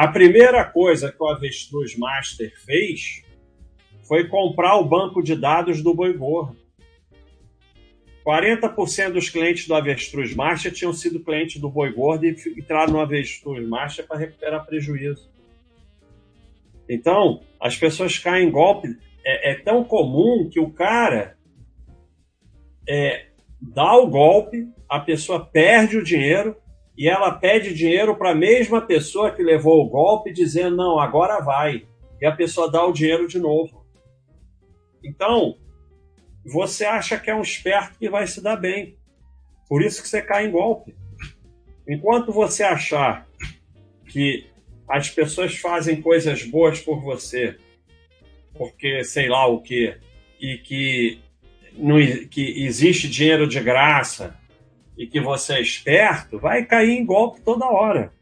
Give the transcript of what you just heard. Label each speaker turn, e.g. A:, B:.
A: A primeira coisa que o Avestruz Master fez foi comprar o banco de dados do Boi Gordo. 40% dos clientes do Avestruz Master tinham sido clientes do Boi Gordo e entraram no Avestruz Master para recuperar prejuízo. Então, as pessoas caem em golpe. É, é tão comum que o cara é, dá o golpe, a pessoa perde o dinheiro e ela pede dinheiro para a mesma pessoa que levou o golpe, dizendo: não, agora vai. E a pessoa dá o dinheiro de novo. Então, você acha que é um esperto que vai se dar bem. Por isso que você cai em golpe. Enquanto você achar que as pessoas fazem coisas boas por você, porque sei lá o que, e que, não, que existe dinheiro de graça, e que você é esperto, vai cair em golpe toda hora.